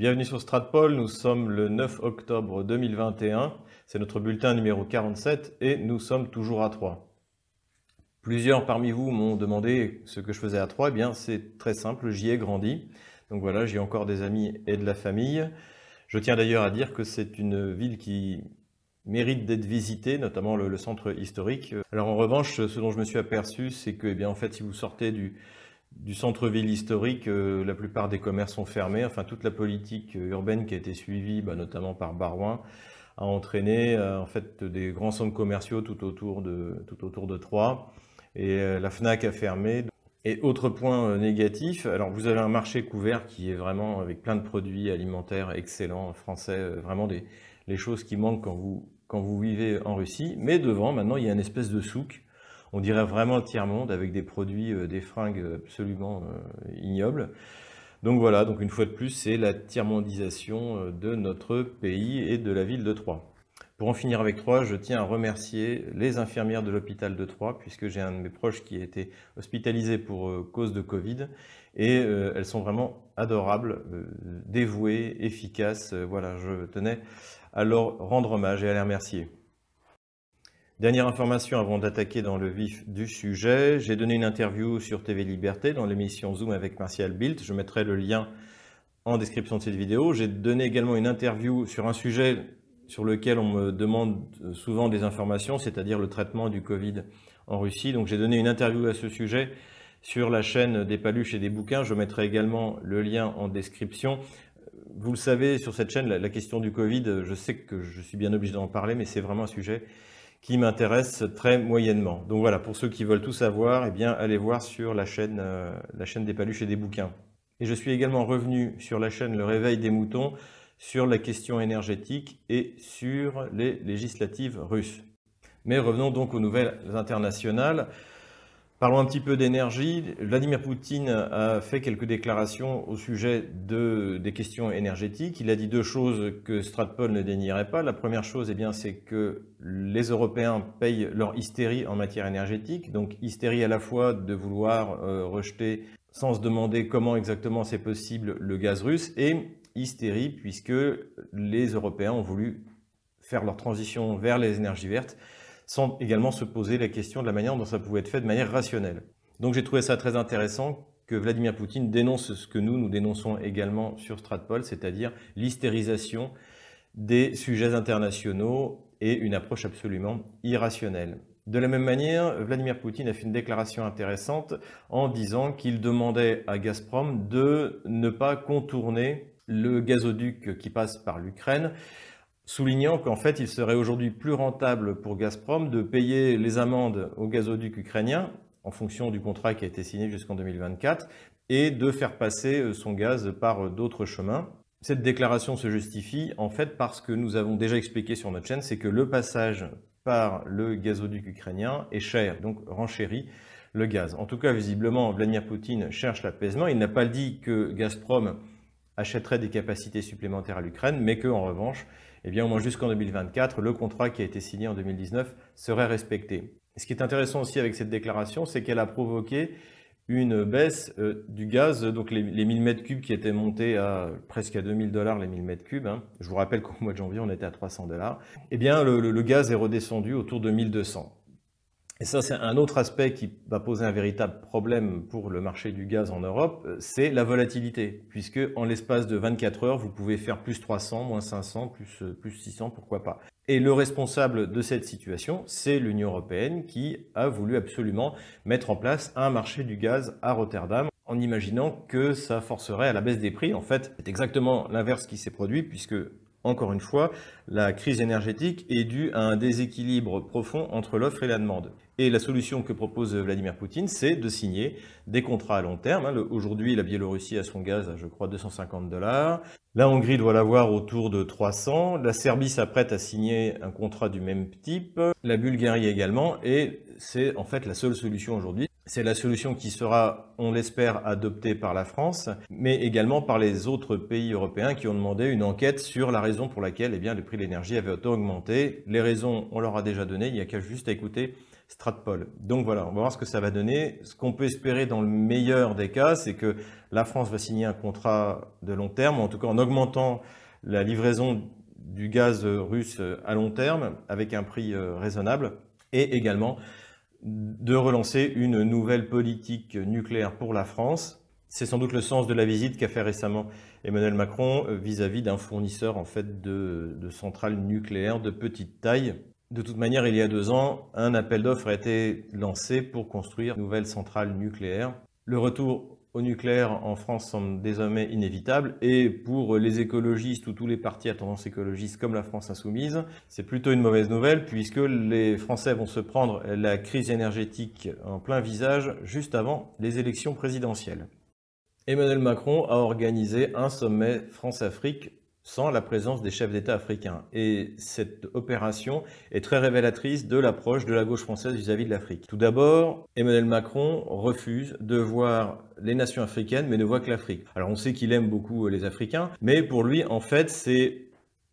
Bienvenue sur Stratpol, nous sommes le 9 octobre 2021, c'est notre bulletin numéro 47 et nous sommes toujours à 3. Plusieurs parmi vous m'ont demandé ce que je faisais à 3, eh bien c'est très simple, j'y ai grandi. Donc voilà, j'ai encore des amis et de la famille. Je tiens d'ailleurs à dire que c'est une ville qui mérite d'être visitée, notamment le, centre historique. Alors en revanche, ce dont je me suis aperçu, c'est que eh bien, en fait, si vous sortez du, du centre-ville historique, euh, la plupart des commerces sont fermés. Enfin, toute la politique euh, urbaine qui a été suivie, bah, notamment par Barouin, a entraîné euh, en fait des grands centres commerciaux tout autour de, tout autour de Troyes. Et la FNAC a fermé. Et autre point négatif, alors vous avez un marché couvert qui est vraiment avec plein de produits alimentaires excellents, français, vraiment des, les choses qui manquent quand vous, quand vous vivez en Russie. Mais devant, maintenant, il y a une espèce de souk on dirait vraiment le tiers-monde avec des produits, euh, des fringues absolument euh, ignobles. Donc voilà, donc une fois de plus, c'est la tiers-mondisation euh, de notre pays et de la ville de Troyes. Pour en finir avec Troyes, je tiens à remercier les infirmières de l'hôpital de Troyes, puisque j'ai un de mes proches qui a été hospitalisé pour cause de Covid, et elles sont vraiment adorables, dévouées, efficaces. voilà, je tenais à leur rendre hommage et à les remercier. Dernière information avant d'attaquer dans le vif du sujet, j'ai donné une interview sur TV Liberté dans l'émission Zoom avec Martial Bilt. Je mettrai le lien en description de cette vidéo. J'ai donné également une interview sur un sujet sur lequel on me demande souvent des informations, c'est-à-dire le traitement du Covid en Russie. Donc j'ai donné une interview à ce sujet sur la chaîne des paluches et des bouquins. Je mettrai également le lien en description. Vous le savez, sur cette chaîne, la question du Covid, je sais que je suis bien obligé d'en parler, mais c'est vraiment un sujet qui m'intéresse très moyennement. Donc voilà, pour ceux qui veulent tout savoir, eh bien, allez voir sur euh, la chaîne des paluches et des bouquins. Et je suis également revenu sur la chaîne Le Réveil des Moutons sur la question énergétique et sur les législatives russes. Mais revenons donc aux nouvelles internationales. Parlons un petit peu d'énergie. Vladimir Poutine a fait quelques déclarations au sujet de, des questions énergétiques. Il a dit deux choses que Stratpol ne dénierait pas. La première chose, eh bien, c'est que les Européens payent leur hystérie en matière énergétique. Donc hystérie à la fois de vouloir euh, rejeter sans se demander comment exactement c'est possible le gaz russe et hystérie puisque les Européens ont voulu faire leur transition vers les énergies vertes sans également se poser la question de la manière dont ça pouvait être fait de manière rationnelle. Donc j'ai trouvé ça très intéressant que Vladimir Poutine dénonce ce que nous, nous dénonçons également sur Stratpol, c'est-à-dire l'hystérisation des sujets internationaux et une approche absolument irrationnelle. De la même manière, Vladimir Poutine a fait une déclaration intéressante en disant qu'il demandait à Gazprom de ne pas contourner le gazoduc qui passe par l'Ukraine soulignant qu'en fait, il serait aujourd'hui plus rentable pour Gazprom de payer les amendes au gazoduc ukrainien en fonction du contrat qui a été signé jusqu'en 2024 et de faire passer euh, son gaz par euh, d'autres chemins. Cette déclaration se justifie en fait parce que nous avons déjà expliqué sur notre chaîne, c'est que le passage par le gazoduc ukrainien est cher, donc renchérit le gaz. En tout cas, visiblement, Vladimir Poutine cherche l'apaisement. Il n'a pas dit que Gazprom achèterait des capacités supplémentaires à l'Ukraine, mais qu'en revanche, eh bien, au moins jusqu'en 2024, le contrat qui a été signé en 2019 serait respecté. ce qui est intéressant aussi avec cette déclaration, c'est qu'elle a provoqué une baisse euh, du gaz, donc les, 1000 mètres cubes qui étaient montés à presque à 2000 dollars les 1000 mètres cubes. Hein. Je vous rappelle qu'au mois de janvier, on était à 300 dollars. Eh bien, le gaz est redescendu autour de 1200. Et ça, c'est un autre aspect qui va poser un véritable problème pour le marché du gaz en Europe, c'est la volatilité, puisque en l'espace de 24 heures, vous pouvez faire plus 300, moins 500, plus, plus 600, pourquoi pas. Et le responsable de cette situation, c'est l'Union européenne qui a voulu absolument mettre en place un marché du gaz à Rotterdam en imaginant que ça forcerait à la baisse des prix. En fait, c'est exactement l'inverse qui s'est produit, puisque encore une fois, la crise énergétique est due à un déséquilibre profond entre l'offre et la demande. Et la solution que propose Vladimir Poutine, c'est de signer des contrats à long terme. Hein. Aujourd'hui, la Biélorussie a son gaz à, je crois, 250 dollars. La Hongrie doit l'avoir autour de 300. La Serbie s'apprête à signer un contrat du même type. La Bulgarie également. Et c'est en fait la seule solution aujourd'hui C'est la solution qui sera, on l'espère, adoptée par la France, mais également par les autres pays européens qui ont demandé une enquête sur la raison pour laquelle eh bien, le prix de l'énergie avait autant augmenté. Les raisons, on leur a déjà donné, il n'y a qu'à juste écouter Stratpol. Donc voilà, on va voir ce que ça va donner. Ce qu'on peut espérer dans le meilleur des cas, c'est que la France va signer un contrat de long terme, en tout cas en augmentant la livraison du gaz russe à long terme avec un prix euh, raisonnable et également de relancer une nouvelle politique nucléaire pour la France. C'est sans doute le sens de la visite qu'a fait récemment Emmanuel Macron vis-à-vis d'un fournisseur en fait de, de, centrales nucléaires de petite taille. De toute manière, il y a deux ans, un appel d'offres a été lancé pour construire une nouvelle centrale nucléaire. Le retour au nucléaire en France semble désormais inévitable et pour les écologistes ou tous les partis à tendance écologiste comme la France insoumise, c'est plutôt une mauvaise nouvelle puisque les Français vont se prendre la crise énergétique en plein visage juste avant les élections présidentielles. Emmanuel Macron a organisé un sommet France-Afrique sans la présence des chefs d'État africains. Et cette opération est très révélatrice de l'approche de la gauche française vis-à-vis de l'Afrique. Tout d'abord, Emmanuel Macron refuse de voir les nations africaines, mais ne voit que l'Afrique. Alors on sait qu'il aime beaucoup les Africains, mais pour lui, en fait, c'est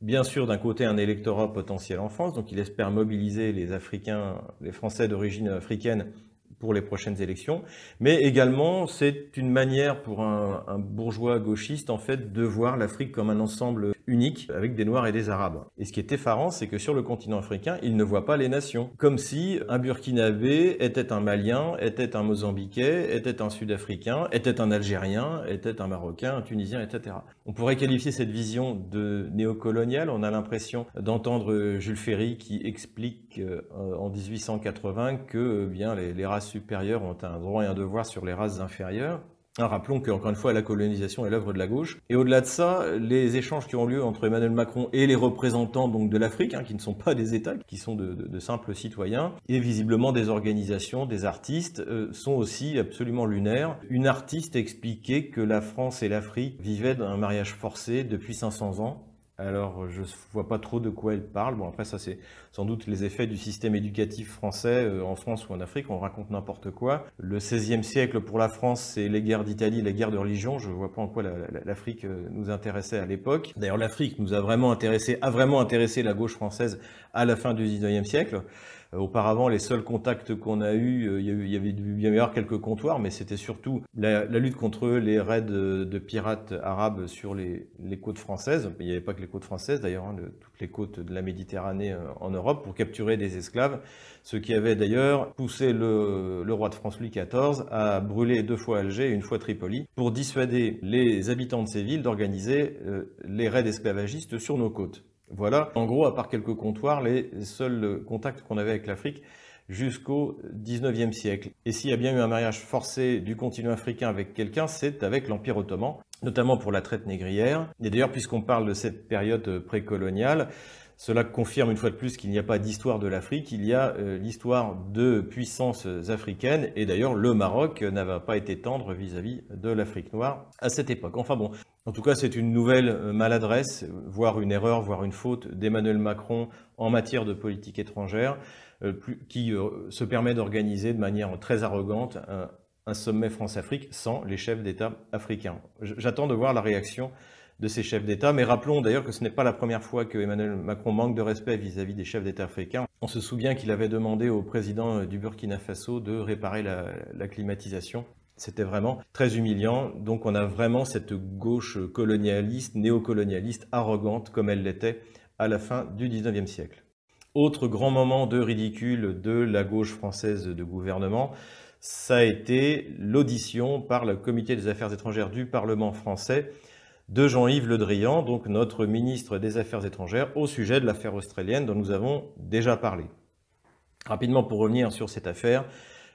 bien sûr d'un côté un électorat potentiel en France, donc il espère mobiliser les Africains, les Français d'origine africaine pour les prochaines élections, mais également c'est une manière pour un, bourgeois gauchiste en fait de voir l'Afrique comme un ensemble unique avec des Noirs et des Arabes. Et ce qui est effarant, c'est que sur le continent africain, il ne voit pas les nations, comme si un Burkinabé était un Malien, était un Mozambiquais, était un Sud-Africain, était un Algérien, était un Marocain, un Tunisien, etc. On pourrait qualifier cette vision de néocoloniale. On a l'impression d'entendre Jules Ferry qui explique euh, en 1880 que eh bien les, les races supérieures ont un droit et un devoir sur les races inférieures. Ah, rappelons qu'encore une fois, la colonisation est l'œuvre de la gauche. Et au-delà de ça, les échanges qui ont lieu entre Emmanuel Macron et les représentants donc de l'Afrique, hein, qui ne sont pas des États, qui sont de, simples citoyens, et visiblement des organisations, des artistes, euh, sont aussi absolument lunaires. Une artiste expliquait que la France et l'Afrique vivaient d'un mariage forcé depuis 500 ans alors, je ne vois pas trop de quoi elle parle. Bon, après, ça, c'est sans doute les effets du système éducatif français euh, en France ou en Afrique. On raconte n'importe quoi. Le XVIe siècle, pour la France, c'est les guerres d'Italie, les guerres de religion. Je ne vois pas en quoi l'Afrique euh, nous intéressait à l'époque. D'ailleurs, l'Afrique nous a vraiment intéressé, a vraiment intéressé la gauche française à la fin du XIXe siècle. Euh, auparavant, les seuls contacts qu'on a eus, euh, il y avait bien y avoir quelques comptoirs, mais c'était surtout la, lutte contre les raids de pirates arabes sur les, côtes françaises. Il n'y avait pas que les côtes françaises, d'ailleurs, hein, toutes les côtes de la Méditerranée euh, en Europe, pour capturer des esclaves, ce qui avait d'ailleurs poussé le, le, roi de France Louis XIV à brûler deux fois Alger et une fois Tripoli, pour dissuader les habitants de ces villes d'organiser les raids esclavagistes sur nos côtes. Voilà, en gros, à part quelques comptoirs, les seuls contacts qu'on avait avec l'Afrique jusqu'au 19e siècle. Et s'il y a bien eu un mariage forcé du continent africain avec quelqu'un, c'est avec l'Empire ottoman, notamment pour la traite négrière. Et d'ailleurs, puisqu'on parle de cette période précoloniale, cela confirme une fois de plus qu'il n'y a pas d'histoire de l'Afrique, il y a euh, l'histoire de puissances africaines, et d'ailleurs le Maroc n'avait pas été tendre vis-à-vis -vis de l'Afrique noire à cette époque. Enfin bon, en tout cas c'est une nouvelle euh, maladresse, voire une erreur, voire une faute d'Emmanuel Macron en matière de politique étrangère, euh, qui se permet d'organiser de manière très arrogante un, sommet France-Afrique sans les chefs d'État africains. J'attends de voir la réaction de ces chefs d'État. Mais rappelons d'ailleurs que ce n'est pas la première fois que Emmanuel Macron manque de respect vis-à-vis des chefs d'État africains. On se souvient qu'il avait demandé au président du Burkina Faso de réparer la climatisation. C'était vraiment très humiliant. Donc on a vraiment cette gauche colonialiste, néocolonialiste, arrogante comme elle l'était à la fin du 19e siècle. Autre grand moment de ridicule de la gauche française de gouvernement, ça a été l'audition par le comité des affaires étrangères du Parlement français de Jean-Yves Le Drian, donc notre ministre des Affaires étrangères, au sujet de l'affaire australienne dont nous avons déjà parlé. Rapidement, pour revenir sur cette affaire,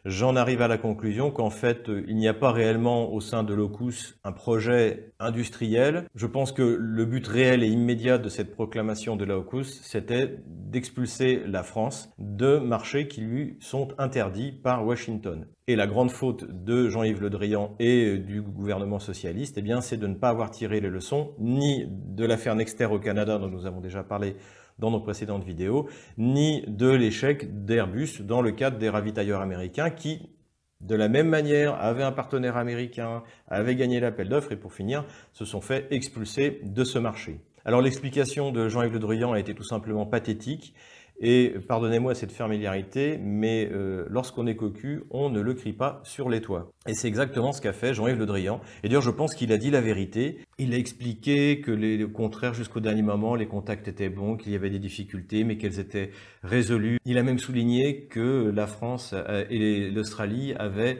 j'en arrive à la conclusion qu'en fait, il n'y a pas réellement au sein de l'OCUS un projet industriel. Je pense que le but réel et immédiat de cette proclamation de l'OCUS, c'était d'expulser la France de marchés qui lui sont interdits par Washington. Et la grande faute de Jean-Yves Le Drian et du gouvernement socialiste, eh bien, c'est de ne pas avoir tiré les leçons ni de l'affaire Nexter au Canada dont nous avons déjà parlé dans nos précédentes vidéos, ni de l'échec d'Airbus dans le cadre des ravitailleurs américains qui, de la même manière, avaient un partenaire américain, avaient gagné l'appel d'offres et pour finir, se sont fait expulser de ce marché. Alors l'explication de Jean-Yves Le Drian a été tout simplement pathétique. Et pardonnez-moi cette familiarité, mais euh, lorsqu'on est cocu, on ne le crie pas sur les toits. Et c'est exactement ce qu'a fait Jean-Yves Le Drian. Et d'ailleurs, je pense qu'il a dit la vérité. Il a expliqué que les, au contraire, jusqu'au dernier moment, les contacts étaient bons, qu'il y avait des difficultés, mais qu'elles étaient résolues. Il a même souligné que la France euh, et l'Australie avaient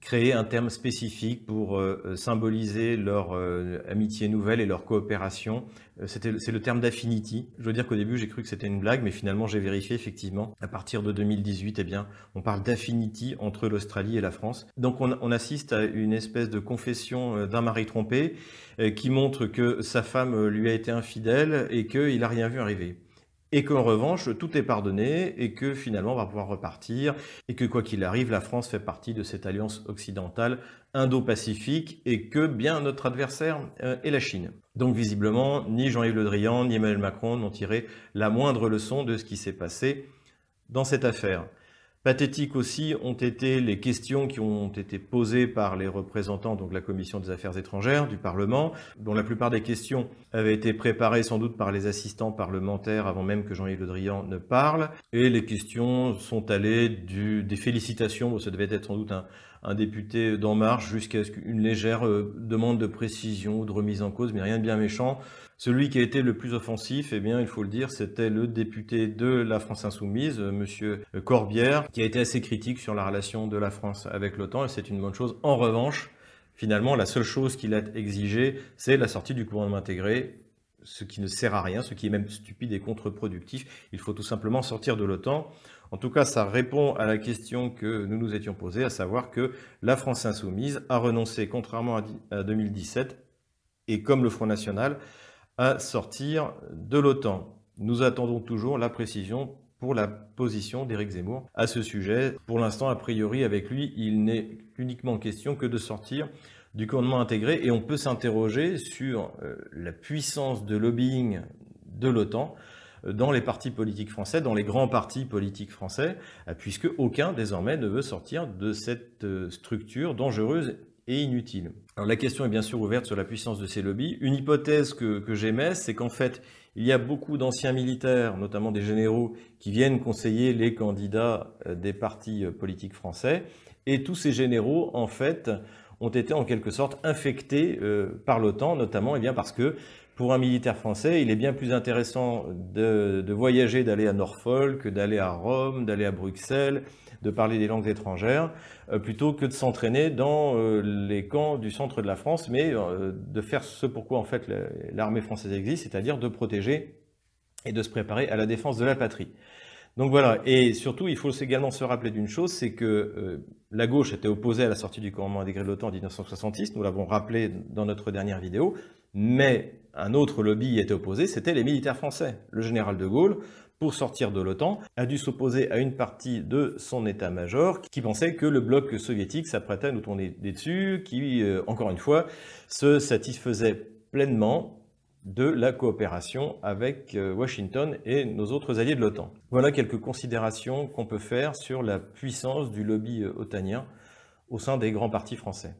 créer un terme spécifique pour euh, euh, symboliser leur euh, amitié nouvelle et leur coopération. c'est le terme d'affinity. Je veux dire qu'au début, j'ai cru que c'était une blague, mais finalement, j'ai vérifié effectivement. À partir de 2018, eh bien, on parle d'affinity entre l'Australie et la France. Donc, on, on, assiste à une espèce de confession d'un mari trompé qui montre que sa femme lui a été infidèle et qu'il n'a rien vu arriver et qu'en revanche, tout est pardonné et que finalement on va pouvoir repartir et que quoi qu'il arrive, la France fait partie de cette alliance occidentale indo-pacifique et que bien notre adversaire euh, est la Chine. Donc visiblement, ni Jean-Yves Le Drian ni Emmanuel Macron n'ont tiré la moindre leçon de ce qui s'est passé dans cette affaire. Pathétiques aussi ont été les questions qui ont été posées par les représentants donc la Commission des affaires étrangères du Parlement, dont la plupart des questions avaient été préparées sans doute par les assistants parlementaires avant même que Jean-Yves Le Drian ne parle. Et les questions sont allées du, des félicitations, ça devait être sans doute un, un député d'En Marche, jusqu'à une légère euh, demande de précision ou de remise en cause, mais rien de bien méchant. Celui qui a été le plus offensif, eh bien, il faut le dire, c'était le député de la France Insoumise, euh, Monsieur Corbière, qui a été assez critique sur la relation de la France avec l'OTAN, et c'est une bonne chose. En revanche, finalement, la seule chose qu'il a exigée, c'est la sortie du gouvernement intégré, ce qui ne sert à rien, ce qui est même stupide et contre-productif. Il faut tout simplement sortir de l'OTAN. En tout cas, ça répond à la question que nous nous étions posée, à savoir que la France insoumise a renoncé, contrairement à 2017, et comme le Front National, à sortir de l'OTAN. Nous attendons toujours la précision pour la position d'Éric Zemmour à ce sujet. Pour l'instant, a priori, avec lui, il n'est uniquement question que de sortir du commandement intégré et on peut s'interroger sur euh, la puissance de lobbying de l'OTAN euh, dans les partis politiques français, dans les grands partis politiques français, euh, puisque aucun désormais ne veut sortir de cette structure dangereuse inutile. Alors la question est bien sûr ouverte sur la puissance de ces lobbies. Une hypothèse que, que j'émets, c'est qu'en fait, il y a beaucoup d'anciens militaires, notamment des généraux, qui viennent conseiller les candidats euh, des partis euh, politiques français. Et tous ces généraux, en fait, ont été en quelque sorte infectés euh, par l'OTAN, notamment eh bien parce que pour un militaire français, il est bien plus intéressant de, voyager, d'aller à Norfolk, d'aller à Rome, d'aller à Bruxelles, de parler des langues étrangères, euh, plutôt que de s'entraîner dans euh, les camps du centre de la France, mais euh, de faire ce pourquoi en fait l'armée française existe, c'est-à-dire de protéger et de se préparer à la défense de la patrie. Donc voilà, et surtout, il faut également se rappeler d'une chose, c'est que la gauche était opposée à la sortie du commandement intégré de l'OTAN en 1966, nous l'avons rappelé dans notre dernière vidéo, mais un autre lobby était opposé, c'était les militaires français. Le général de Gaulle pour sortir de l'OTAN, a dû s'opposer à une partie de son état-major qui pensait que le bloc soviétique s'apprêtait à nous tourner dessus, qui, euh, encore une fois, se satisfaisait pleinement de la coopération avec euh, Washington et nos autres alliés de l'OTAN. Voilà quelques considérations qu'on peut faire sur la puissance du lobby euh, otanien au sein des grands partis français.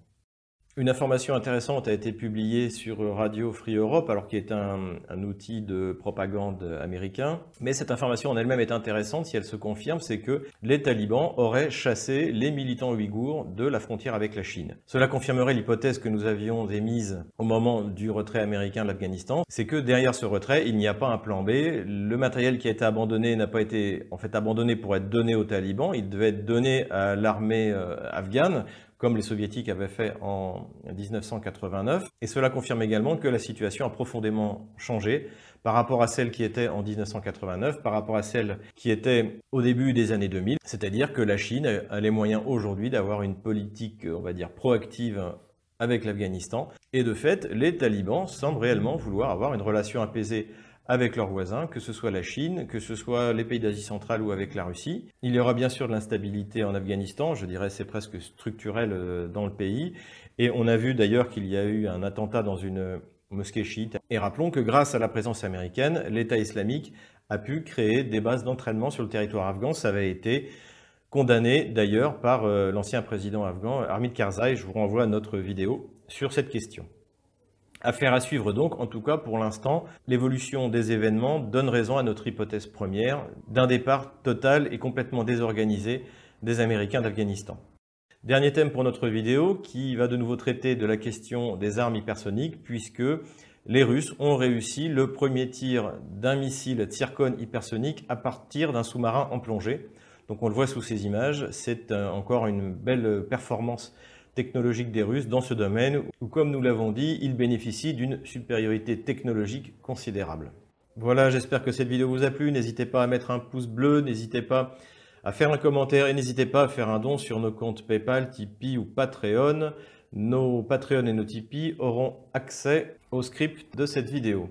Une information intéressante a été publiée sur Radio Free Europe, alors qui est un, outil de propagande américain. Mais cette information en elle-même est intéressante si elle se confirme, c'est que les talibans auraient chassé les militants ouïghours de la frontière avec la Chine. Cela confirmerait l'hypothèse que nous avions émise au moment du retrait américain de l'Afghanistan, c'est que derrière ce retrait, il n'y a pas un plan B. Le matériel qui a été abandonné n'a pas été en fait abandonné pour être donné aux talibans, il devait être donné à l'armée euh, afghane comme les soviétiques avaient fait en 1989. Et cela confirme également que la situation a profondément changé par rapport à celle qui était en 1989, par rapport à celle qui était au début des années 2000. C'est-à-dire que la Chine a les moyens aujourd'hui d'avoir une politique, on va dire, proactive avec l'Afghanistan. Et de fait, les talibans semblent réellement vouloir avoir une relation apaisée avec leurs voisins, que ce soit la Chine, que ce soit les pays d'Asie centrale ou avec la Russie. Il y aura bien sûr de l'instabilité en Afghanistan, je dirais c'est presque structurel euh, dans le pays. Et on a vu d'ailleurs qu'il y a eu un attentat dans une mosquée chiite. Et rappelons que grâce à la présence américaine, l'État islamique a pu créer des bases d'entraînement sur le territoire afghan. Ça avait été condamné d'ailleurs par euh, l'ancien président afghan Hamid Karzai. Je vous renvoie à notre vidéo sur cette question. Affaire à suivre donc, en tout cas pour l'instant, l'évolution des événements donne raison à notre hypothèse première d'un départ total et complètement désorganisé des Américains d'Afghanistan. Dernier thème pour notre vidéo qui va de nouveau traiter de la question des armes hypersoniques puisque les Russes ont réussi le premier tir d'un missile Tsirkon hypersonique à partir d'un sous-marin en plongée. Donc on le voit sous ces images, c'est euh, encore une belle performance technologique des Russes dans ce domaine où, comme nous l'avons dit, ils bénéficient d'une supériorité technologique considérable. Voilà, j'espère que cette vidéo vous a plu. N'hésitez pas à mettre un pouce bleu, n'hésitez pas à faire un commentaire et n'hésitez pas à faire un don sur nos comptes PayPal, Tipeee ou Patreon. Nos Patreon et nos Tipeee auront accès au script de cette vidéo.